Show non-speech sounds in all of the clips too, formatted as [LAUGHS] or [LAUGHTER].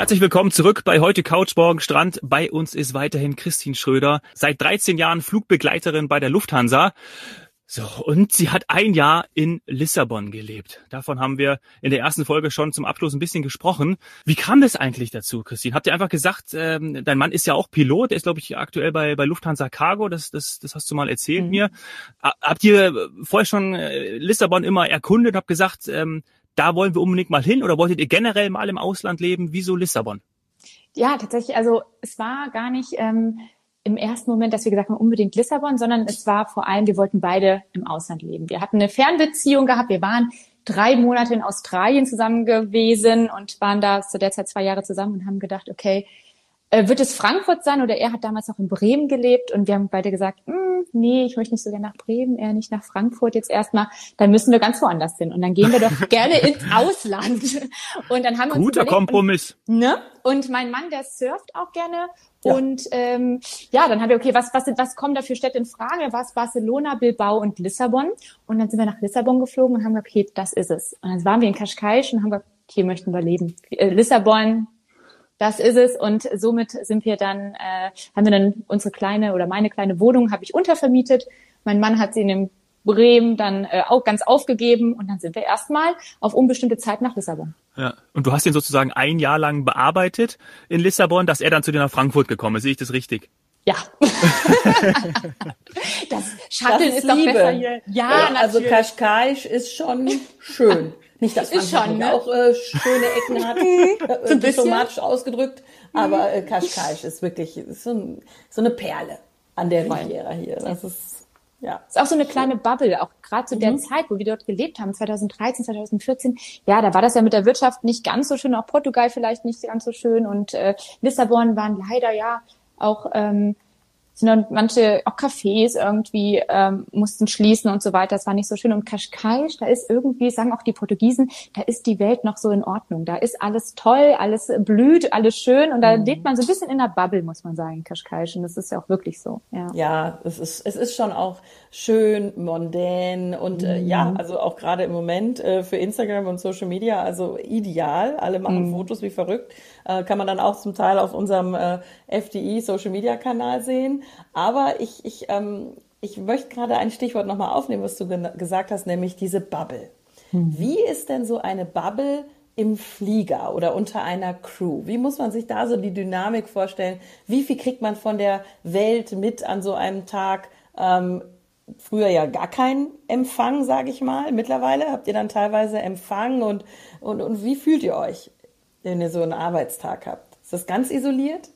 Herzlich willkommen zurück bei heute Couch Morgen Strand. Bei uns ist weiterhin Christine Schröder, seit 13 Jahren Flugbegleiterin bei der Lufthansa. So, und sie hat ein Jahr in Lissabon gelebt. Davon haben wir in der ersten Folge schon zum Abschluss ein bisschen gesprochen. Wie kam das eigentlich dazu, Christine? Habt ihr einfach gesagt, ähm, dein Mann ist ja auch Pilot, der ist, glaube ich, aktuell bei, bei Lufthansa Cargo, das, das, das hast du mal erzählt mhm. mir. Habt ihr vorher schon äh, Lissabon immer erkundet, habt gesagt, ähm, da wollen wir unbedingt mal hin oder wolltet ihr generell mal im Ausland leben? Wieso Lissabon? Ja, tatsächlich, also es war gar nicht ähm, im ersten Moment, dass wir gesagt haben, unbedingt Lissabon, sondern es war vor allem, wir wollten beide im Ausland leben. Wir hatten eine Fernbeziehung gehabt, wir waren drei Monate in Australien zusammen gewesen und waren da zu der Zeit zwei Jahre zusammen und haben gedacht, okay, äh, wird es Frankfurt sein oder er hat damals noch in Bremen gelebt und wir haben beide gesagt, hm, nee, ich möchte nicht so gerne nach Bremen, eher nicht nach Frankfurt jetzt erstmal, dann müssen wir ganz woanders hin und dann gehen wir doch [LAUGHS] gerne ins Ausland. Und dann haben wir uns Guter überlegt, Kompromiss. Und, ne? und mein Mann, der surft auch gerne ja. Und ähm, ja, dann haben wir, okay, was, was, was kommen da für Städte in Frage? Was Barcelona, Bilbao und Lissabon? Und dann sind wir nach Lissabon geflogen und haben gesagt, okay, das ist es. Und dann waren wir in Cascais und haben gesagt, hier möchten wir leben. Äh, Lissabon, das ist es. Und somit sind wir dann, äh, haben wir dann unsere kleine oder meine kleine Wohnung habe ich untervermietet. Mein Mann hat sie in dem Bremen dann äh, auch ganz aufgegeben und dann sind wir erstmal auf unbestimmte Zeit nach Lissabon. Ja, und du hast ihn sozusagen ein Jahr lang bearbeitet in Lissabon, dass er dann zu dir nach Frankfurt gekommen ist. Sehe ich das richtig? Ja. [LAUGHS] das Shuttle das ist, ist doch besser hier. Ja, ja also Kaschkaisch ist schon schön. Nicht, dass ist schon, ne? auch äh, schöne Ecken hat, [LAUGHS] äh, diplomatisch ausgedrückt, aber äh, Kaschkaisch ist wirklich ist so, ein, so eine Perle an der Riviera hier. Das ist ja. Ist auch so eine kleine Bubble, auch gerade zu mhm. der Zeit, wo wir dort gelebt haben, 2013, 2014. Ja, da war das ja mit der Wirtschaft nicht ganz so schön, auch Portugal vielleicht nicht ganz so schön und äh, Lissabon waren leider ja auch ähm, sind dann manche auch Cafés irgendwie ähm, mussten schließen und so weiter. Das war nicht so schön. Und Cascais, da ist irgendwie, sagen auch die Portugiesen, da ist die Welt noch so in Ordnung. Da ist alles toll, alles blüht, alles schön. Und da mhm. lebt man so ein bisschen in der Bubble, muss man sagen, Cascais. Und das ist ja auch wirklich so. Ja, ja es, ist, es ist schon auch schön, mondän und äh, ja, mhm. also auch gerade im Moment äh, für Instagram und Social Media, also ideal. Alle machen mhm. Fotos wie verrückt. Äh, kann man dann auch zum Teil auf unserem äh, FDI Social Media Kanal sehen. Aber ich, ich, ähm, ich möchte gerade ein Stichwort nochmal aufnehmen, was du gesagt hast, nämlich diese Bubble. Mhm. Wie ist denn so eine Bubble im Flieger oder unter einer Crew? Wie muss man sich da so die Dynamik vorstellen? Wie viel kriegt man von der Welt mit an so einem Tag? Ähm, früher ja gar keinen Empfang, sage ich mal. Mittlerweile habt ihr dann teilweise Empfang und, und, und wie fühlt ihr euch, wenn ihr so einen Arbeitstag habt? Ist das ganz isoliert?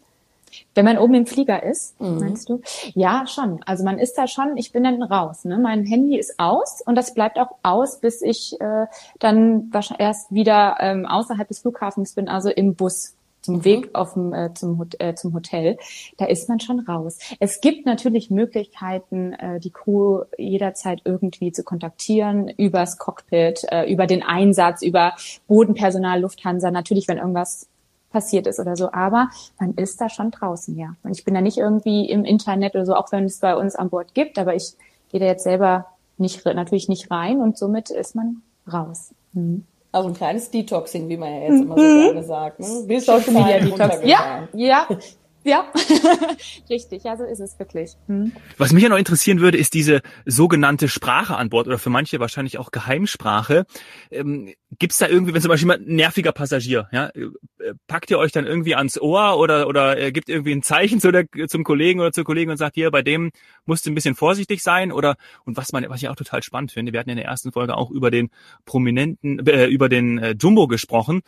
Wenn man oben im Flieger ist, mhm. meinst du? Ja, schon. Also man ist da schon, ich bin dann raus. Ne? Mein Handy ist aus und das bleibt auch aus, bis ich äh, dann erst wieder ähm, außerhalb des Flughafens bin, also im Bus zum mhm. Weg auf dem, äh, zum, äh, zum Hotel, da ist man schon raus. Es gibt natürlich Möglichkeiten, äh, die Crew jederzeit irgendwie zu kontaktieren, übers Cockpit, äh, über den Einsatz, über Bodenpersonal, Lufthansa, natürlich, wenn irgendwas passiert ist oder so. Aber man ist da schon draußen, ja. Und ich bin da nicht irgendwie im Internet oder so, auch wenn es bei uns an Bord gibt, aber ich gehe da jetzt selber nicht, natürlich nicht rein und somit ist man raus. Mhm. Also ein kleines Detoxing, wie man ja jetzt immer so mhm. gerne sagt. Ne? Social Media Detox. Ja, ja, [LAUGHS] ja, [LAUGHS] richtig, ja, so ist es wirklich. Hm. Was mich ja noch interessieren würde, ist diese sogenannte Sprache an Bord oder für manche wahrscheinlich auch Geheimsprache. Ähm, Gibt es da irgendwie, wenn zum Beispiel ein nerviger Passagier, ja, äh, packt ihr euch dann irgendwie ans Ohr oder oder äh, gibt irgendwie ein Zeichen zu der, zum Kollegen oder zur Kollegin und sagt, hier, bei dem musst du ein bisschen vorsichtig sein oder und was man, was ich auch total spannend finde, wir hatten in der ersten Folge auch über den prominenten, äh, über den äh, Jumbo gesprochen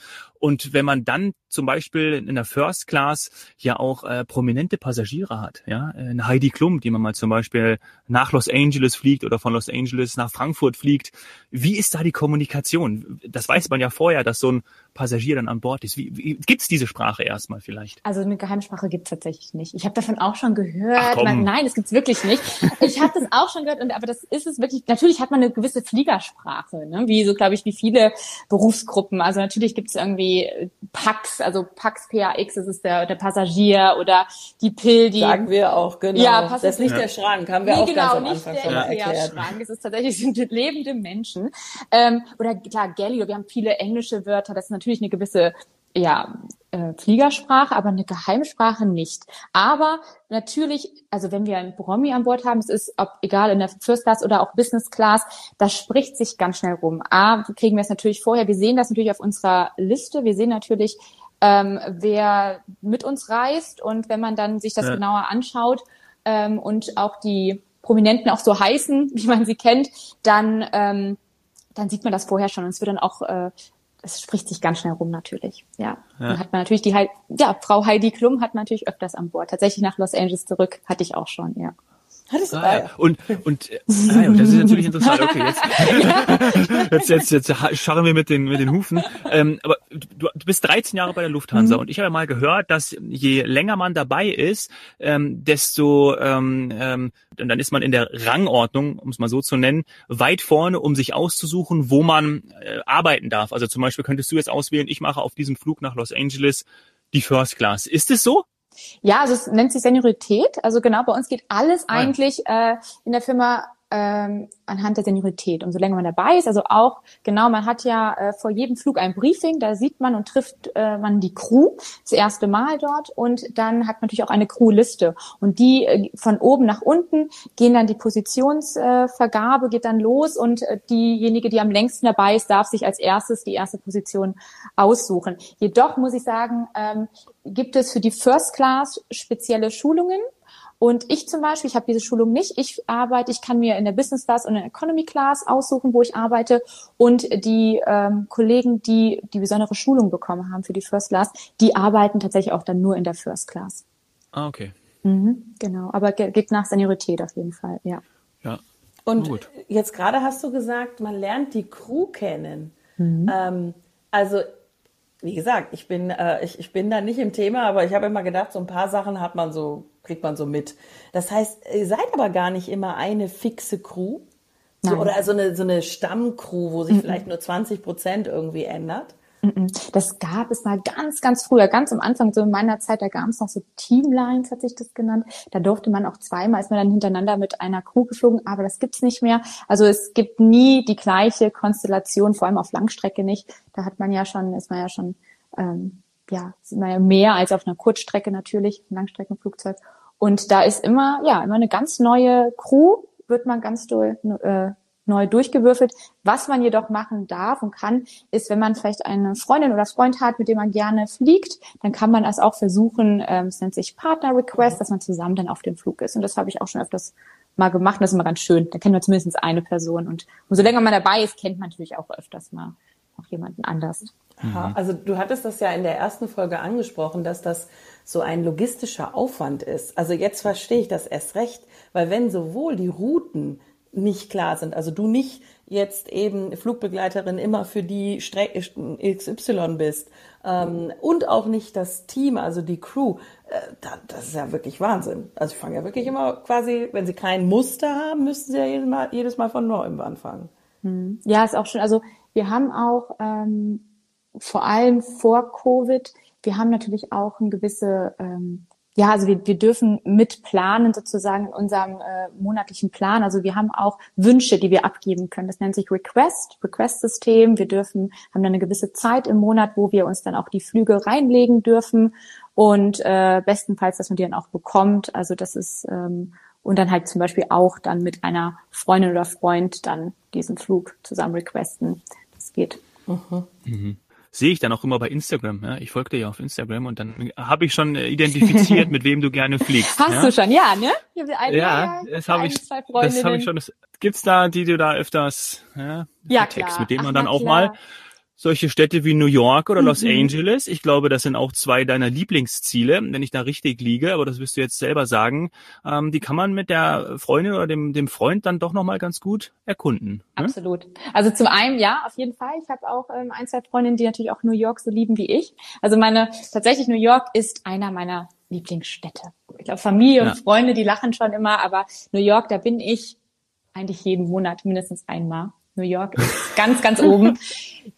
und wenn man dann zum Beispiel in der First Class ja auch äh, prominente Passagiere hat, ja, eine Heidi Klum, die man mal zum Beispiel nach Los Angeles fliegt oder von Los Angeles nach Frankfurt fliegt, wie ist da die Kommunikation? Das weiß man ja vorher, dass so ein Passagier dann an Bord ist. Wie, wie gibt's diese Sprache erstmal vielleicht? Also eine Geheimsprache gibt's tatsächlich nicht. Ich habe davon auch schon gehört. Man, nein, das gibt's wirklich nicht. Ich habe das auch schon gehört, und, aber das ist es wirklich. Natürlich hat man eine gewisse Fliegersprache, ne? wie so glaube ich wie viele Berufsgruppen. Also natürlich gibt's irgendwie Pax, also Pax PAX, das ist der, der Passagier oder die Pill, die sagen wir auch genau. Ja, das ist nicht ja. der Schrank, haben wir nee, auch genau, ganz am Anfang nicht schon mal erklärt. Schrank. Es ist tatsächlich [LAUGHS] sind lebende Menschen. Ähm, oder klar, Galley, wir haben viele englische Wörter. Das ist natürlich eine gewisse ja, äh, Fliegersprache, aber eine Geheimsprache nicht. Aber natürlich, also wenn wir einen Promi an Bord haben, es ist ob egal in der First Class oder auch Business Class, das spricht sich ganz schnell rum. A, kriegen wir es natürlich vorher, wir sehen das natürlich auf unserer Liste, wir sehen natürlich, ähm, wer mit uns reist und wenn man dann sich das ja. genauer anschaut ähm, und auch die Prominenten auch so heißen, [LAUGHS] wie man sie kennt, dann ähm, dann sieht man das vorher schon und es wird dann auch äh, es spricht sich ganz schnell rum natürlich. Ja. ja. Dann hat man natürlich die ja, Frau Heidi Klum hat man natürlich öfters an Bord. Tatsächlich nach Los Angeles zurück hatte ich auch schon, ja. Hattest du ah, ja. Und, und, äh, ah, ja, das ist natürlich interessant. Okay, jetzt, [LAUGHS] jetzt, jetzt, jetzt scharren wir mit den, mit den Hufen. Ähm, aber du, du bist 13 Jahre bei der Lufthansa mhm. und ich habe mal gehört, dass je länger man dabei ist, ähm, desto, ähm, ähm, dann ist man in der Rangordnung, um es mal so zu nennen, weit vorne, um sich auszusuchen, wo man äh, arbeiten darf. Also zum Beispiel könntest du jetzt auswählen, ich mache auf diesem Flug nach Los Angeles die First Class. Ist es so? Ja, also es nennt sich Seniorität. Also genau, bei uns geht alles eigentlich äh, in der Firma ähm, anhand der Seniorität. Umso länger man dabei ist, also auch, genau, man hat ja äh, vor jedem Flug ein Briefing, da sieht man und trifft äh, man die Crew das erste Mal dort und dann hat man natürlich auch eine Crewliste. Und die äh, von oben nach unten gehen dann die Positionsvergabe, geht dann los und äh, diejenige, die am längsten dabei ist, darf sich als erstes die erste Position aussuchen. Jedoch muss ich sagen, ähm, gibt es für die First Class spezielle Schulungen. Und ich zum Beispiel, ich habe diese Schulung nicht. Ich arbeite, ich kann mir in der Business Class und in der Economy Class aussuchen, wo ich arbeite. Und die ähm, Kollegen, die die besondere Schulung bekommen haben für die First Class, die arbeiten tatsächlich auch dann nur in der First Class. Ah, okay. Mhm, genau, aber geht nach Seniorität auf jeden Fall, ja. Ja. Und Gut. jetzt gerade hast du gesagt, man lernt die Crew kennen. Mhm. Ähm, also wie gesagt, ich bin, äh, ich, ich bin da nicht im Thema, aber ich habe immer gedacht, so ein paar Sachen hat man so, kriegt man so mit. Das heißt, ihr seid aber gar nicht immer eine fixe Crew. So, oder so eine, so eine Stammcrew, wo sich mhm. vielleicht nur 20 Prozent irgendwie ändert. Das gab es mal ganz, ganz früher, ganz am Anfang, so in meiner Zeit, da gab es noch so Teamlines, hat sich das genannt. Da durfte man auch zweimal, ist man dann hintereinander mit einer Crew geflogen, aber das gibt's nicht mehr. Also es gibt nie die gleiche Konstellation, vor allem auf Langstrecke nicht. Da hat man ja schon, ist man ja schon, ähm, ja, ist man ja mehr als auf einer Kurzstrecke natürlich, ein Langstreckenflugzeug. Und da ist immer, ja, immer eine ganz neue Crew, wird man ganz doll, äh, neu durchgewürfelt. Was man jedoch machen darf und kann, ist, wenn man vielleicht eine Freundin oder Freund hat, mit dem man gerne fliegt, dann kann man das auch versuchen, ähm, es nennt sich Partner Request, dass man zusammen dann auf dem Flug ist. Und das habe ich auch schon öfters mal gemacht. Das ist immer ganz schön. Da kennt man zumindest eine Person. Und umso länger man dabei ist, kennt man natürlich auch öfters mal noch jemanden anders. Aha. Also du hattest das ja in der ersten Folge angesprochen, dass das so ein logistischer Aufwand ist. Also jetzt verstehe ich das erst recht, weil wenn sowohl die Routen nicht klar sind. Also du nicht jetzt eben Flugbegleiterin immer für die Strecke XY bist ähm, und auch nicht das Team, also die Crew. Äh, das ist ja wirklich Wahnsinn. Also ich fange ja wirklich immer quasi, wenn sie kein Muster haben, müssten sie ja jedes Mal, jedes Mal von neuem anfangen. Hm. Ja, ist auch schon. Also wir haben auch ähm, vor allem vor Covid, wir haben natürlich auch eine gewisse ähm, ja, also wir, wir dürfen mitplanen sozusagen in unserem äh, monatlichen Plan. Also wir haben auch Wünsche, die wir abgeben können. Das nennt sich Request, Request-System. Wir dürfen, haben dann eine gewisse Zeit im Monat, wo wir uns dann auch die Flüge reinlegen dürfen und äh, bestenfalls, dass man die dann auch bekommt. Also das ist ähm, und dann halt zum Beispiel auch dann mit einer Freundin oder Freund dann diesen Flug zusammen requesten. Geht. Mhm. Mhm sehe ich dann auch immer bei Instagram. Ja? Ich folge dir ja auf Instagram und dann habe ich schon äh, identifiziert, [LAUGHS] mit wem du gerne fliegst. Hast ja? du schon, ja, ne? Eine, ja, das habe ich, das habe ich schon. Das, gibt's da, die du da öfters ja, ja Text, mit dem man Ach, dann auch klar. mal solche Städte wie New York oder Los mhm. Angeles. Ich glaube, das sind auch zwei deiner Lieblingsziele, wenn ich da richtig liege, aber das wirst du jetzt selber sagen. Ähm, die kann man mit der Freundin oder dem, dem Freund dann doch nochmal ganz gut erkunden. Ne? Absolut. Also zum einen, ja, auf jeden Fall. Ich habe auch ähm, ein, zwei Freundinnen, die natürlich auch New York so lieben wie ich. Also meine, tatsächlich New York ist einer meiner Lieblingsstädte. Ich glaube, Familie und ja. Freunde, die lachen schon immer, aber New York, da bin ich eigentlich jeden Monat mindestens einmal. New York ist ganz, ganz oben.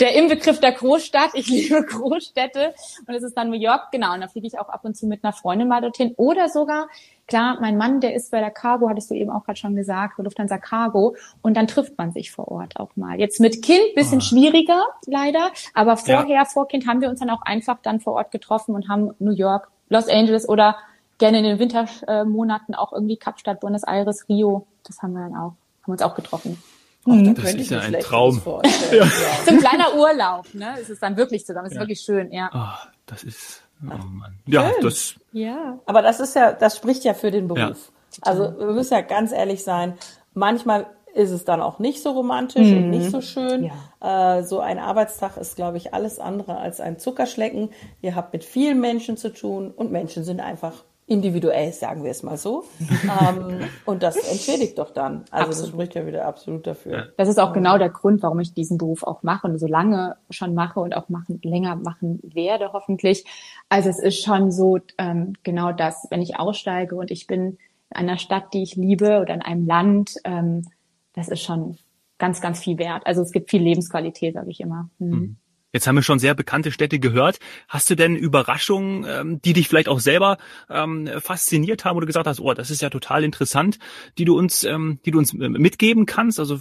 Der Inbegriff der Großstadt. Ich liebe Großstädte. Und es ist dann New York, genau. Und da fliege ich auch ab und zu mit einer Freundin mal dorthin. Oder sogar klar, mein Mann, der ist bei der Cargo, hattest du eben auch gerade schon gesagt, bei Lufthansa Cargo, und dann trifft man sich vor Ort auch mal. Jetzt mit Kind bisschen oh. schwieriger, leider, aber vorher, ja. vor Kind haben wir uns dann auch einfach dann vor Ort getroffen und haben New York, Los Angeles oder gerne in den Wintermonaten auch irgendwie Kapstadt, Buenos Aires, Rio, das haben wir dann auch, haben uns auch getroffen. Mhm. das ist ja ein Traum. [LAUGHS] ja. So ein kleiner Urlaub, ne? Es ist dann wirklich zusammen. Es ist ja. wirklich schön, ja. Oh, das ist, oh Mann. Ja, schön. das. Ja. Aber das ist ja, das spricht ja für den Beruf. Ja. Also, wir müssen ja ganz ehrlich sein. Manchmal ist es dann auch nicht so romantisch mhm. und nicht so schön. Ja. Äh, so ein Arbeitstag ist, glaube ich, alles andere als ein Zuckerschlecken. Ihr habt mit vielen Menschen zu tun und Menschen sind einfach individuell, sagen wir es mal so. [LAUGHS] ähm, und das entschädigt doch dann. Also absolut. das spricht ja wieder absolut dafür. Das ist auch genau der Grund, warum ich diesen Beruf auch mache und so lange schon mache und auch machen, länger machen werde, hoffentlich. Also es ist schon so ähm, genau das, wenn ich aussteige und ich bin in einer Stadt, die ich liebe oder in einem Land, ähm, das ist schon ganz, ganz viel wert. Also es gibt viel Lebensqualität, sage ich immer. Mhm. Mhm. Jetzt haben wir schon sehr bekannte Städte gehört. Hast du denn Überraschungen, ähm, die dich vielleicht auch selber ähm, fasziniert haben, wo du gesagt hast, oh, das ist ja total interessant, die du uns, ähm, die du uns äh, mitgeben kannst? Also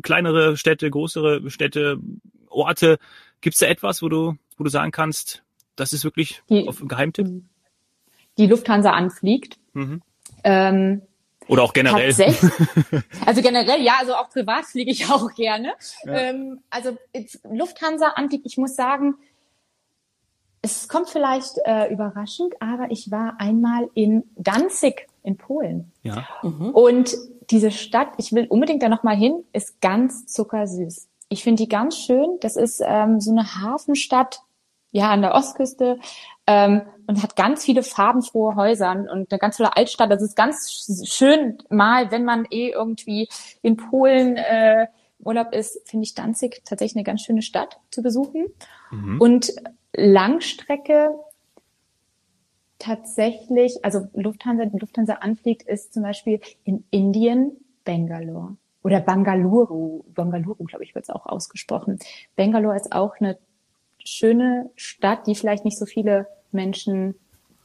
kleinere Städte, größere Städte, Orte. Gibt es da etwas, wo du, wo du sagen kannst, das ist wirklich die, auf Geheimtipp? Die Lufthansa anfliegt. Mhm. Ähm, oder auch generell. Tatsächlich. Also generell, ja, also auch privat fliege ich [LAUGHS] auch gerne. Ja. Ähm, also Lufthansa Antik, ich muss sagen, es kommt vielleicht äh, überraschend, aber ich war einmal in Danzig in Polen. Ja. Mhm. Und diese Stadt, ich will unbedingt da nochmal hin, ist ganz zuckersüß. Ich finde die ganz schön. Das ist ähm, so eine Hafenstadt, ja, an der Ostküste ähm, und hat ganz viele farbenfrohe Häuser und eine ganz tolle Altstadt. Das ist ganz schön mal, wenn man eh irgendwie in Polen äh, Urlaub ist, finde ich Danzig tatsächlich eine ganz schöne Stadt zu besuchen. Mhm. Und Langstrecke tatsächlich, also Lufthansa, die Lufthansa anfliegt, ist zum Beispiel in Indien Bangalore oder Bangalore, Bangalore, glaube ich, wird es auch ausgesprochen. Bangalore ist auch eine schöne Stadt, die vielleicht nicht so viele Menschen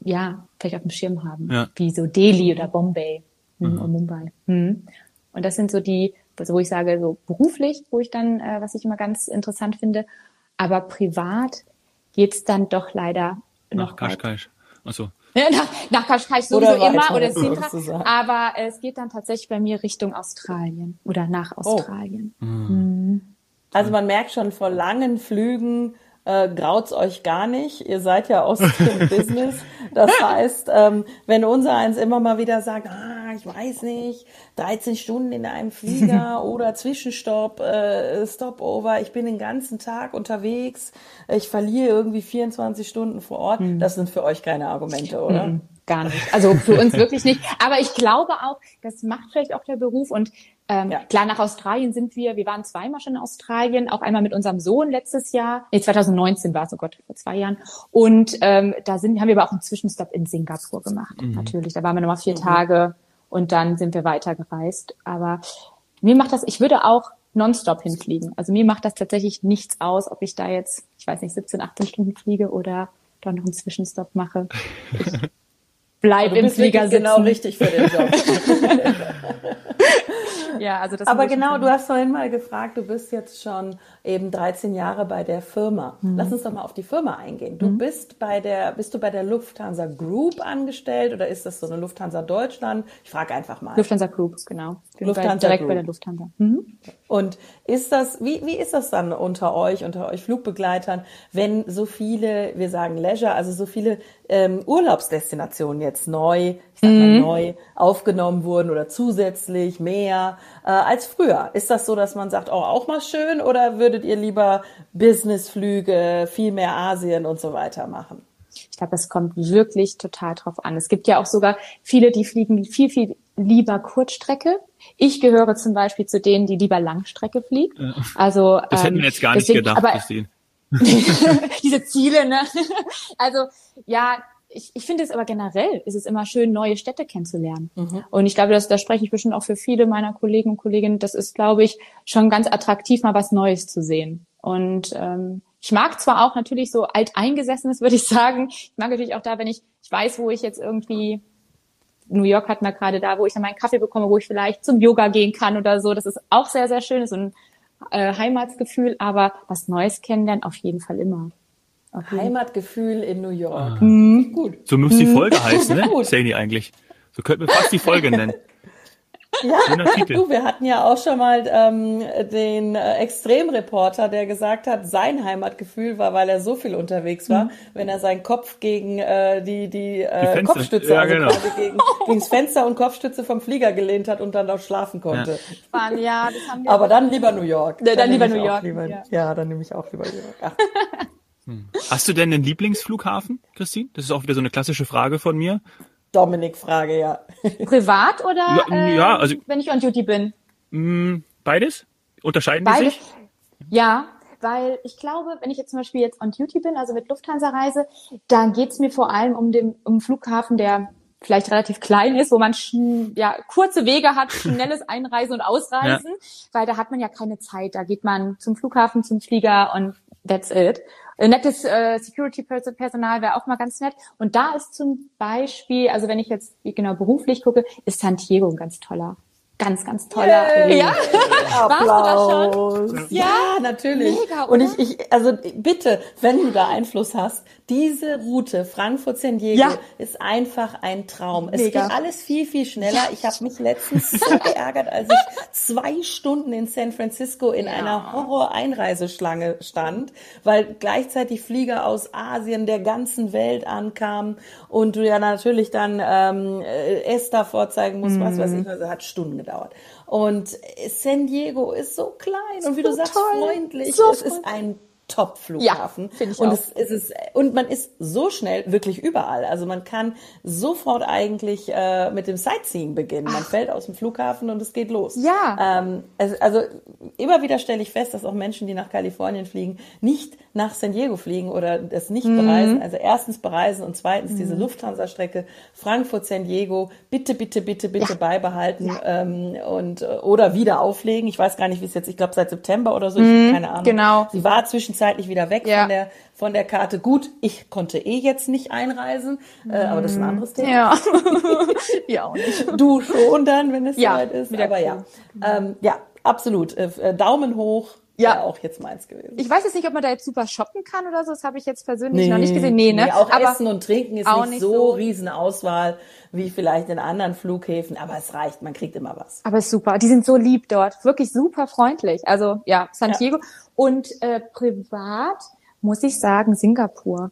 ja vielleicht auf dem Schirm haben, ja. wie so Delhi oder Bombay hm, mhm. und Mumbai. Mhm. Und das sind so die, also wo ich sage, so beruflich, wo ich dann, äh, was ich immer ganz interessant finde, aber privat geht's dann doch leider noch nach Kaschkasch. Achso. [LAUGHS] Ja, nach, nach Kaschkasch sowieso oder immer oder Sintra, aber es geht dann tatsächlich bei mir Richtung Australien oder nach oh. Australien. Oh. Mhm. Also man merkt schon vor langen Flügen äh, graut's euch gar nicht. Ihr seid ja aus dem [LAUGHS] Business. Das heißt, ähm, wenn unser eins immer mal wieder sagt, ah, ich weiß nicht, 13 Stunden in einem Flieger [LAUGHS] oder Zwischenstopp, äh, Stopover, ich bin den ganzen Tag unterwegs, ich verliere irgendwie 24 Stunden vor Ort, mhm. das sind für euch keine Argumente, oder? Mhm gar nicht. Also für uns wirklich nicht. Aber ich glaube auch, das macht vielleicht auch der Beruf. Und ähm, ja. klar, nach Australien sind wir, wir waren zweimal schon in Australien, auch einmal mit unserem Sohn letztes Jahr, nee, 2019 war es, oh Gott, vor zwei Jahren. Und ähm, da sind, haben wir aber auch einen Zwischenstopp in Singapur gemacht, mhm. natürlich. Da waren wir nochmal vier mhm. Tage und dann sind wir weitergereist. Aber mir macht das, ich würde auch nonstop hinfliegen. Also mir macht das tatsächlich nichts aus, ob ich da jetzt, ich weiß nicht, 17, 18 Stunden fliege oder da noch einen Zwischenstopp mache. Ich [LAUGHS] bleib im Flieger sitzen. genau richtig für den Job. [LAUGHS] ja, also das Aber genau, du hast vorhin mal gefragt, du bist jetzt schon eben 13 Jahre bei der Firma. Mhm. Lass uns doch mal auf die Firma eingehen. Du mhm. bist bei der, bist du bei der Lufthansa Group angestellt oder ist das so eine Lufthansa Deutschland? Ich frage einfach mal. Lufthansa Group, genau. Lufthansa direkt Group. bei der Lufthansa. Mhm. Und ist das, wie, wie ist das dann unter euch, unter euch Flugbegleitern, wenn so viele, wir sagen Leisure, also so viele ähm, Urlaubsdestinationen jetzt neu, ich sag mal mhm. neu, aufgenommen wurden oder zusätzlich mehr äh, als früher? Ist das so, dass man sagt, oh, auch mal schön oder würdet ihr lieber Businessflüge, viel mehr Asien und so weiter machen? Ich glaube, es kommt wirklich total drauf an. Es gibt ja auch sogar viele, die fliegen viel, viel lieber Kurzstrecke. Ich gehöre zum Beispiel zu denen, die lieber Langstrecke fliegt. Also das hätten wir jetzt gar nicht deswegen, gedacht, aber, [LAUGHS] [LAUGHS] diese Ziele, ne? Also ja, ich, ich finde es aber generell ist es immer schön, neue Städte kennenzulernen. Mhm. Und ich glaube, dass, da spreche ich bestimmt auch für viele meiner Kollegen und Kolleginnen. Das ist, glaube ich, schon ganz attraktiv, mal was Neues zu sehen. Und ähm, ich mag zwar auch natürlich so alteingesessenes, [LAUGHS] würde ich sagen. Ich mag natürlich auch da, wenn ich, ich weiß, wo ich jetzt irgendwie New York hat man gerade da, wo ich dann meinen Kaffee bekomme, wo ich vielleicht zum Yoga gehen kann oder so. Das ist auch sehr, sehr schön, so ein äh, Heimatsgefühl, aber was Neues kennenlernen auf jeden Fall immer. Okay. Heimatgefühl in New York. Ah. Mhm. Gut. So müsste die Folge heißen, ne? [LAUGHS] Sadie eigentlich. So könnten wir fast die Folge nennen. Ja, [LAUGHS] du, wir hatten ja auch schon mal ähm, den äh, Extremreporter, der gesagt hat, sein Heimatgefühl war, weil er so viel unterwegs war, mhm. wenn er seinen Kopf gegen äh, die, die, äh, die Kopfstütze, ja, also genau. quasi gegen, [LAUGHS] gegen das Fenster und Kopfstütze vom Flieger gelehnt hat und dann dort schlafen konnte. Ja, ja das haben wir Aber dann lieber New York. Dann, dann lieber New York. Lieber, ja. ja. dann nehme ich auch lieber New York. Hm. Hast du denn einen Lieblingsflughafen, Christine? Das ist auch wieder so eine klassische Frage von mir. Dominik-Frage, ja. [LAUGHS] Privat oder ja, ja, also, wenn ich on duty bin? Mh, beides? Unterscheiden Beides? die sich? Ja, weil ich glaube, wenn ich jetzt zum Beispiel jetzt on duty bin, also mit Lufthansa reise, dann geht's mir vor allem um den um Flughafen, der vielleicht relativ klein ist, wo man ja kurze Wege hat, [LAUGHS] schnelles Einreisen und Ausreisen, ja. weil da hat man ja keine Zeit. Da geht man zum Flughafen, zum Flieger und that's it. Äh, nettes äh, Security-Personal wäre auch mal ganz nett. Und da ist zum Beispiel, also wenn ich jetzt genau beruflich gucke, ist San Diego ein ganz toller ganz, ganz toller. Yay. Ja, Applaus. Schon? Ja, ja, natürlich. Mega, und ich, ich, also bitte, wenn du da Einfluss hast, diese Route Frankfurt-San Diego ja. ist einfach ein Traum. Es Mega. geht alles viel, viel schneller. Ich habe mich letztens so [LAUGHS] geärgert, als ich zwei Stunden in San Francisco in ja. einer Horror-Einreiseschlange stand, weil gleichzeitig Flieger aus Asien, der ganzen Welt ankamen und du ja natürlich dann ähm, Esther vorzeigen musst, mhm. was weiß ich, also hat Stunden gedauert. Und San Diego ist so klein. Und wie du sagst, freundlich. So es ist ein Top-Flughafen. Ja, finde ich und auch. Es, es ist, und man ist so schnell wirklich überall. Also man kann sofort eigentlich äh, mit dem Sightseeing beginnen. Man Ach. fällt aus dem Flughafen und es geht los. Ja. Ähm, also, also immer wieder stelle ich fest, dass auch Menschen, die nach Kalifornien fliegen, nicht nach San Diego fliegen oder das nicht mhm. bereisen. Also erstens bereisen und zweitens mhm. diese Lufthansa-Strecke Frankfurt-San Diego bitte, bitte, bitte, bitte ja. beibehalten ja. Ähm, und oder wieder auflegen. Ich weiß gar nicht, wie es jetzt, ich glaube seit September oder so, ich mhm. habe keine Ahnung. Genau. Sie war zwischen zwischenzeitlich wieder weg ja. von der von der Karte. Gut, ich konnte eh jetzt nicht einreisen, äh, aber das ist ein mhm. anderes Thema. Ja, [LAUGHS] [LAUGHS] ja auch nicht. Du schon dann, wenn es ja, soweit ist. Aber cool. ja, ähm, ja, absolut. Äh, Daumen hoch. Ja, auch jetzt meins gewesen. Ich weiß jetzt nicht, ob man da jetzt super shoppen kann oder so. Das habe ich jetzt persönlich nee, noch nicht gesehen. Nee, ne? Nee, auch aber Essen und Trinken ist nicht, nicht so, so riesen Auswahl wie vielleicht in anderen Flughäfen, aber es reicht, man kriegt immer was. Aber ist super. Die sind so lieb dort, wirklich super freundlich. Also ja, San Diego. Ja. Und äh, privat muss ich sagen Singapur.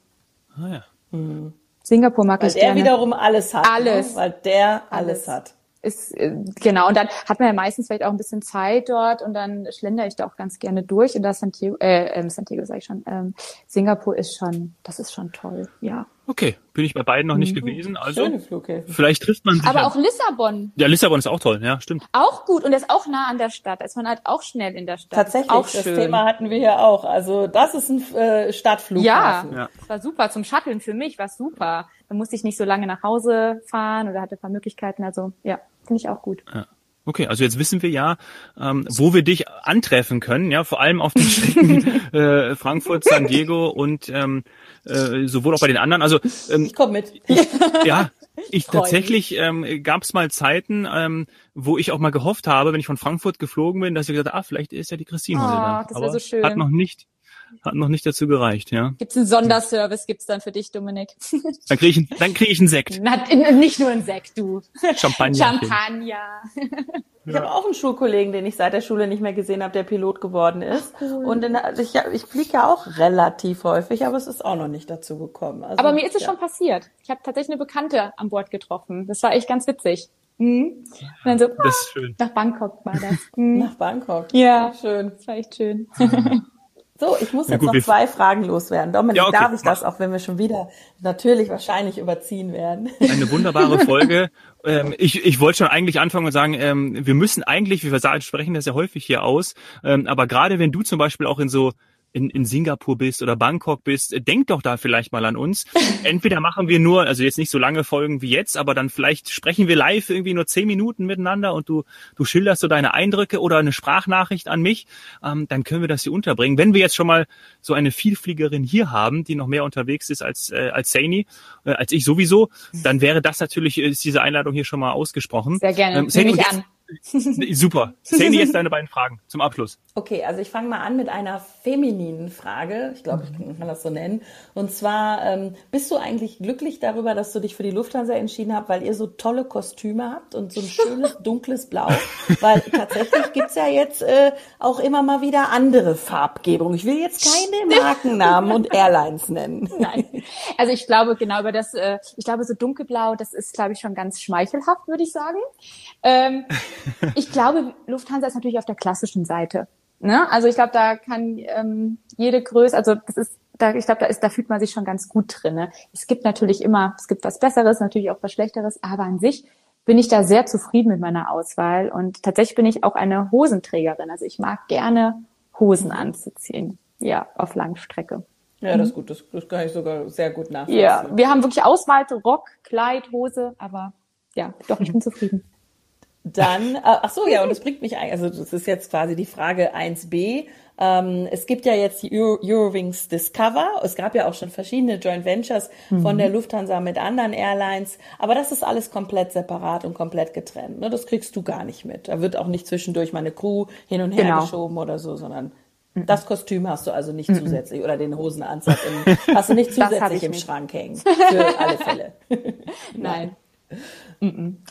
Ah ja. Mhm. Singapur mag weil ich gerne. Weil der wiederum alles hat. Ne? Alles. Ne? Weil der alles, alles hat ist äh, genau und dann hat man ja meistens vielleicht auch ein bisschen Zeit dort und dann schlendere ich da auch ganz gerne durch und das Santiago, äh, ähm, Santiago sage ich schon, ähm, Singapur ist schon, das ist schon toll, ja. Okay, bin ich bei beiden noch nicht mhm. gewesen, also Schöne Flughäfen. vielleicht trifft man sich. Aber ja. auch Lissabon. Ja, Lissabon ist auch toll, ja, stimmt. Auch gut und ist auch nah an der Stadt, ist man halt auch schnell in der Stadt. Tatsächlich, auch das schön. Thema hatten wir hier auch. Also das ist ein äh, Stadtflughafen. Ja, ja, das war super zum Shutteln für mich, war super. Da musste ich nicht so lange nach Hause fahren oder hatte ein paar Möglichkeiten, also ja. Finde ich auch gut. Ja. Okay, also jetzt wissen wir ja, ähm, wo wir dich antreffen können, ja, vor allem auf den Strecken [LAUGHS] äh, Frankfurt, San Diego und ähm, äh, sowohl auch bei den anderen. Also ähm, ich komme mit. Ich, ja, [LAUGHS] ich tatsächlich ähm, gab es mal Zeiten, ähm, wo ich auch mal gehofft habe, wenn ich von Frankfurt geflogen bin, dass ich gesagt, ah, vielleicht ist ja die Christine heute oh, da. Das Aber so schön. hat noch nicht hat noch nicht dazu gereicht, ja. Gibt's einen Sonderservice, gibt's dann für dich, Dominik? Dann kriege ich, dann krieg ich einen Sekt. [LAUGHS] Na, nicht nur einen Sekt, du. Champagner. Champagner. Ich ja. habe auch einen Schulkollegen, den ich seit der Schule nicht mehr gesehen habe, der Pilot geworden ist. Ach, cool. Und in, also ich, ich fliege ja auch relativ häufig, aber es ist auch noch nicht dazu gekommen. Also, aber mir ist es ja. schon passiert. Ich habe tatsächlich eine Bekannte an Bord getroffen. Das war echt ganz witzig. Mhm. Und dann so, das ist schön. nach Bangkok war das. Mhm. Nach Bangkok. Ja, schön. Das war echt schön. [LAUGHS] So, ich muss jetzt gut, noch zwei Fragen loswerden. Dominik, ja, okay, darf ich das, auch wenn wir schon wieder natürlich wahrscheinlich überziehen werden? Eine wunderbare [LAUGHS] Folge. ähm, ich, ich wollte schon eigentlich anfangen und sagen, ähm, wir müssen eigentlich, wir sprechen das ja häufig hier aus, ähm, aber gerade wenn du zum Beispiel auch in so in, in Singapur bist oder Bangkok bist, denk doch da vielleicht mal an uns. [LAUGHS] Entweder machen wir nur, also jetzt nicht so lange Folgen wie jetzt, aber dann vielleicht sprechen wir live irgendwie nur zehn Minuten miteinander und du, du schilderst so deine Eindrücke oder eine Sprachnachricht an mich. Ähm, dann können wir das hier unterbringen. Wenn wir jetzt schon mal so eine Vielfliegerin hier haben, die noch mehr unterwegs ist als, äh, als Saini, äh, als ich sowieso, dann wäre das natürlich, ist diese Einladung hier schon mal ausgesprochen. Sehr gerne. Ähm, Saini, an. Super. Sandy, jetzt deine beiden Fragen zum Abschluss. Okay, also ich fange mal an mit einer femininen Frage. Ich glaube, ich kann das so nennen. Und zwar, ähm, bist du eigentlich glücklich darüber, dass du dich für die Lufthansa entschieden hast, weil ihr so tolle Kostüme habt und so ein schönes [LAUGHS] dunkles Blau? Weil tatsächlich gibt's ja jetzt äh, auch immer mal wieder andere Farbgebungen. Ich will jetzt keine Markennamen und Airlines nennen. [LAUGHS] Nein. Also ich glaube genau über das, äh, ich glaube so dunkelblau, das ist, glaube ich, schon ganz schmeichelhaft, würde ich sagen. Ähm, ich glaube, Lufthansa ist natürlich auf der klassischen Seite. Ne? Also ich glaube, da kann ähm, jede Größe, also das ist, da, ich glaube, da ist, da fühlt man sich schon ganz gut drin. Ne? Es gibt natürlich immer, es gibt was Besseres, natürlich auch was Schlechteres, aber an sich bin ich da sehr zufrieden mit meiner Auswahl und tatsächlich bin ich auch eine Hosenträgerin. Also ich mag gerne Hosen anzuziehen, ja, auf Langstrecke. Ja, das ist gut, das, das kann ich sogar sehr gut nachvollziehen. Ja, wir haben wirklich Auswahl, Rock, Kleid, Hose, aber ja, doch, ich bin zufrieden. [LAUGHS] Dann, äh, ach so, ja, und das bringt mich ein, also das ist jetzt quasi die Frage 1b. Ähm, es gibt ja jetzt die Euro, Eurowings Discover. Es gab ja auch schon verschiedene Joint Ventures mhm. von der Lufthansa mit anderen Airlines. Aber das ist alles komplett separat und komplett getrennt. Ne? Das kriegst du gar nicht mit. Da wird auch nicht zwischendurch meine Crew hin und her genau. geschoben oder so, sondern mhm. das Kostüm hast du also nicht mhm. zusätzlich oder den Hosenanzug im, hast du nicht [LAUGHS] zusätzlich im nicht. Schrank hängen. [LAUGHS] Für alle Fälle. [LAUGHS] Nein.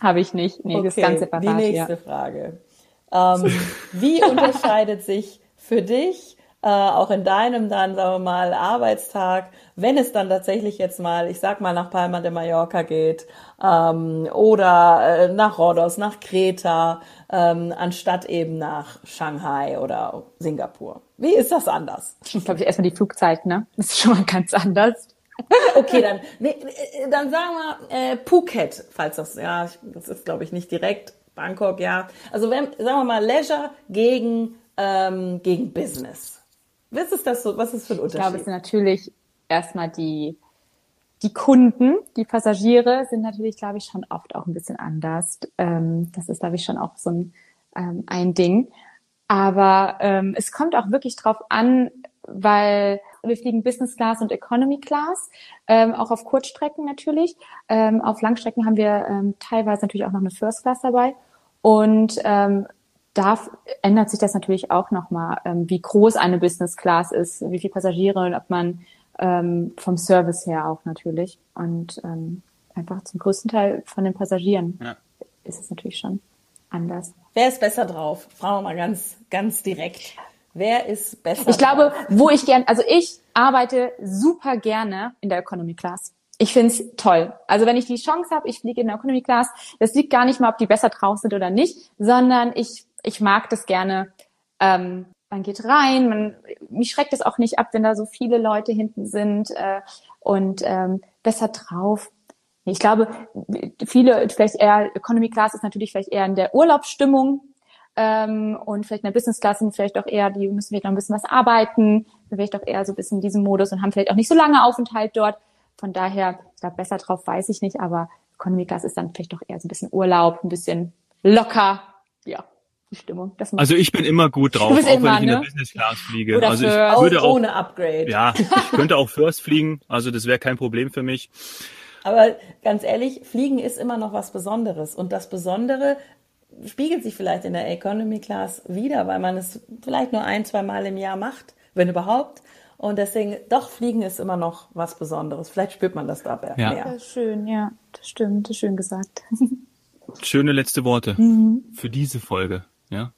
Habe ich nicht. Nee, okay, das ganze separat. Die nächste ja. Frage. Ähm, [LAUGHS] wie unterscheidet sich für dich äh, auch in deinem dann, sagen wir mal, Arbeitstag, wenn es dann tatsächlich jetzt mal, ich sag mal, nach Palma de Mallorca geht ähm, oder äh, nach Rhodos, nach Kreta, ähm, anstatt eben nach Shanghai oder Singapur. Wie ist das anders? Ich glaube, erstmal die Flugzeit, ne? Das ist schon mal ganz anders. Okay, dann, nee, äh, dann sagen wir äh, Phuket, falls das, ja, das ist glaube ich nicht direkt. Bangkok, ja. Also wenn, sagen wir mal Leisure gegen, ähm, gegen Business. Was ist das so, was ist für ein Unterschied? Ich glaube, es sind natürlich erstmal die, die Kunden, die Passagiere sind natürlich, glaube ich, schon oft auch ein bisschen anders. Ähm, das ist, glaube ich, schon auch so ein, ähm, ein Ding. Aber ähm, es kommt auch wirklich drauf an, weil wir fliegen Business Class und Economy Class, ähm, auch auf Kurzstrecken natürlich. Ähm, auf Langstrecken haben wir ähm, teilweise natürlich auch noch eine First Class dabei. Und ähm, da ändert sich das natürlich auch nochmal, ähm, wie groß eine Business Class ist, wie viele Passagiere und ob man ähm, vom Service her auch natürlich. Und ähm, einfach zum größten Teil von den Passagieren ja. ist es natürlich schon anders. Wer ist besser drauf? Fragen wir mal ganz, ganz direkt. Wer ist besser? Ich glaube, wo ich gern, also ich arbeite super gerne in der Economy Class. Ich find's toll. Also wenn ich die Chance habe, ich fliege in der Economy Class, das liegt gar nicht mal, ob die besser drauf sind oder nicht, sondern ich, ich mag das gerne. Ähm, man geht rein, man, mich schreckt es auch nicht ab, wenn da so viele Leute hinten sind äh, und ähm, besser drauf. Ich glaube, viele, vielleicht eher, Economy Class ist natürlich vielleicht eher in der Urlaubsstimmung, ähm, und vielleicht in der Business Class sind vielleicht auch eher, die müssen vielleicht noch ein bisschen was arbeiten, vielleicht auch eher so ein bisschen in diesem Modus und haben vielleicht auch nicht so lange Aufenthalt dort. Von daher, ich glaube, besser drauf weiß ich nicht, aber Economy Class ist dann vielleicht doch eher so ein bisschen Urlaub, ein bisschen locker. Ja, die Stimmung. also ich bin immer gut drauf, auch wenn immer, ich in der ne? Business Class fliege. Oder also ich First. würde auch ohne Upgrade. Ja, ich könnte auch First fliegen, also das wäre kein Problem für mich. Aber ganz ehrlich, Fliegen ist immer noch was Besonderes. Und das Besondere spiegelt sich vielleicht in der Economy Class wieder, weil man es vielleicht nur ein, zwei Mal im Jahr macht, wenn überhaupt. Und deswegen, doch, Fliegen ist immer noch was Besonderes. Vielleicht spürt man das dabei ja. mehr. Ja, schön, ja, das stimmt, das ist schön gesagt. [LAUGHS] Schöne letzte Worte mhm. für diese Folge, ja.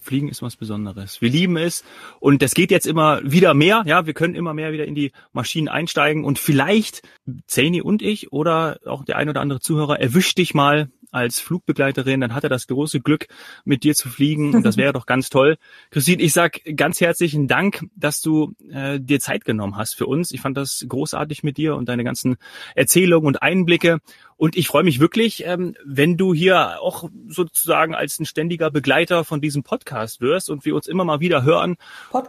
Fliegen ist was Besonderes. Wir lieben es und das geht jetzt immer wieder mehr. Ja, wir können immer mehr wieder in die Maschinen einsteigen und vielleicht Zany und ich oder auch der ein oder andere Zuhörer erwischt dich mal als Flugbegleiterin, dann hat er das große Glück, mit dir zu fliegen. Und das [LAUGHS] wäre doch ganz toll. Christine, ich sag ganz herzlichen Dank, dass du äh, dir Zeit genommen hast für uns. Ich fand das großartig mit dir und deine ganzen Erzählungen und Einblicke. Und ich freue mich wirklich, ähm, wenn du hier auch sozusagen als ein ständiger Begleiter von diesem Podcast wirst und wir uns immer mal wieder hören,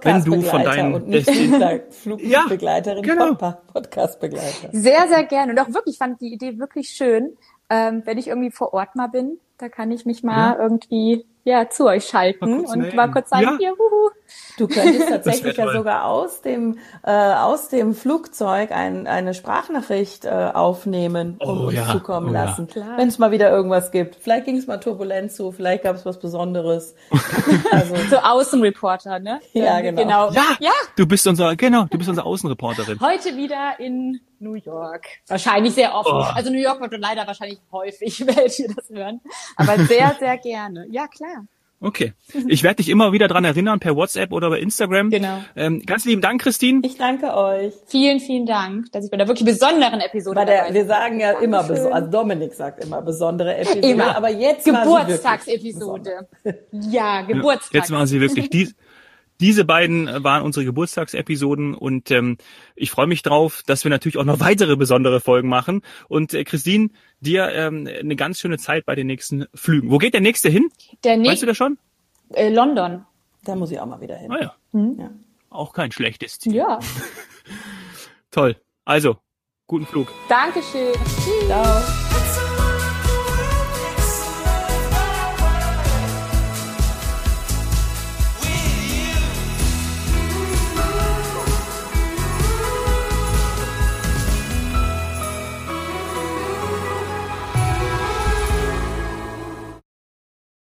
wenn du von deinen und nicht [LAUGHS] [LAUGHS] Flugbegleiterin, ja, genau. Podcastbegleiter. Sehr, sehr gerne. Und auch wirklich fand die Idee wirklich schön, ähm, wenn ich irgendwie vor Ort mal bin, da kann ich mich mal ja. irgendwie ja zu euch schalten mal und mal kurz sagen, ja. hier, huhu. Du könntest [LAUGHS] tatsächlich ja sogar aus dem äh, aus dem Flugzeug ein, eine Sprachnachricht äh, aufnehmen und oh, uns ja. zukommen oh, lassen, ja. wenn es mal wieder irgendwas gibt. Vielleicht ging es mal turbulent zu, vielleicht gab es was Besonderes. [LAUGHS] also [LAUGHS] so Außenreporter, ne? Ja, genau. genau. Ja, ja, du bist unser genau, du bist unsere Außenreporterin. Heute wieder in New York. Wahrscheinlich sehr oft. Oh. Also New York wird leider wahrscheinlich häufig, [LAUGHS] ihr das hören. Aber sehr, [LAUGHS] sehr gerne. Ja, klar. Okay. Ich werde dich immer wieder dran erinnern, per WhatsApp oder bei Instagram. Genau. Ähm, ganz lieben Dank, Christine. Ich danke euch. Vielen, vielen Dank, dass ich bei der wirklich besonderen Episode bei der, Wir sagen ja immer, also Dominik sagt immer besondere Episode, immer. aber jetzt Geburtstagsepisode. Ja, Geburtstag. Ja, jetzt waren sie wirklich. Die, diese beiden waren unsere Geburtstagsepisoden und ähm, ich freue mich drauf, dass wir natürlich auch noch [LAUGHS] weitere besondere Folgen machen. Und äh, Christine, dir ähm, eine ganz schöne Zeit bei den nächsten Flügen. Wo geht der nächste hin? Der weißt du das schon? Äh, London. Da muss ich auch mal wieder hin. Ah, ja. Mhm. ja. Auch kein schlechtes Ziel. Ja. [LAUGHS] Toll. Also, guten Flug. Dankeschön. Tschüss. Ciao.